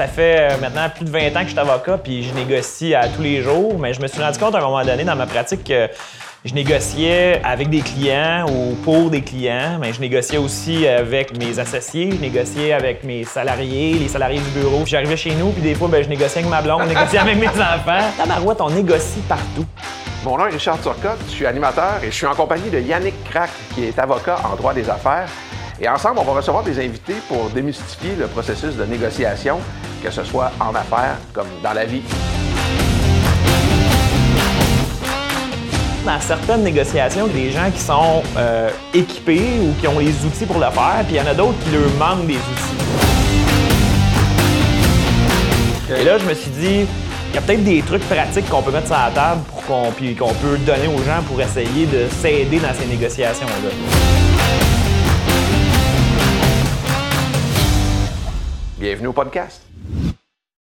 Ça fait euh, maintenant plus de 20 ans que je suis avocat, puis je négocie à tous les jours. Mais je me suis rendu compte à un moment donné dans ma pratique que je négociais avec des clients ou pour des clients, mais je négociais aussi avec mes associés, je négociais avec mes salariés, les salariés du bureau. J'arrivais chez nous, puis des fois, ben, je négociais avec ma blonde, je négociais avec mes enfants. Tabarouette, on négocie partout. Mon nom est Richard Turcotte, je suis animateur et je suis en compagnie de Yannick Crack, qui est avocat en droit des affaires. Et ensemble, on va recevoir des invités pour démystifier le processus de négociation, que ce soit en affaires comme dans la vie. Dans certaines négociations, il y a des gens qui sont euh, équipés ou qui ont les outils pour le faire, puis il y en a d'autres qui leur manquent des outils. Et là, je me suis dit, il y a peut-être des trucs pratiques qu'on peut mettre sur la table pour qu'on, puis qu'on peut donner aux gens pour essayer de s'aider dans ces négociations-là. Bienvenue au podcast.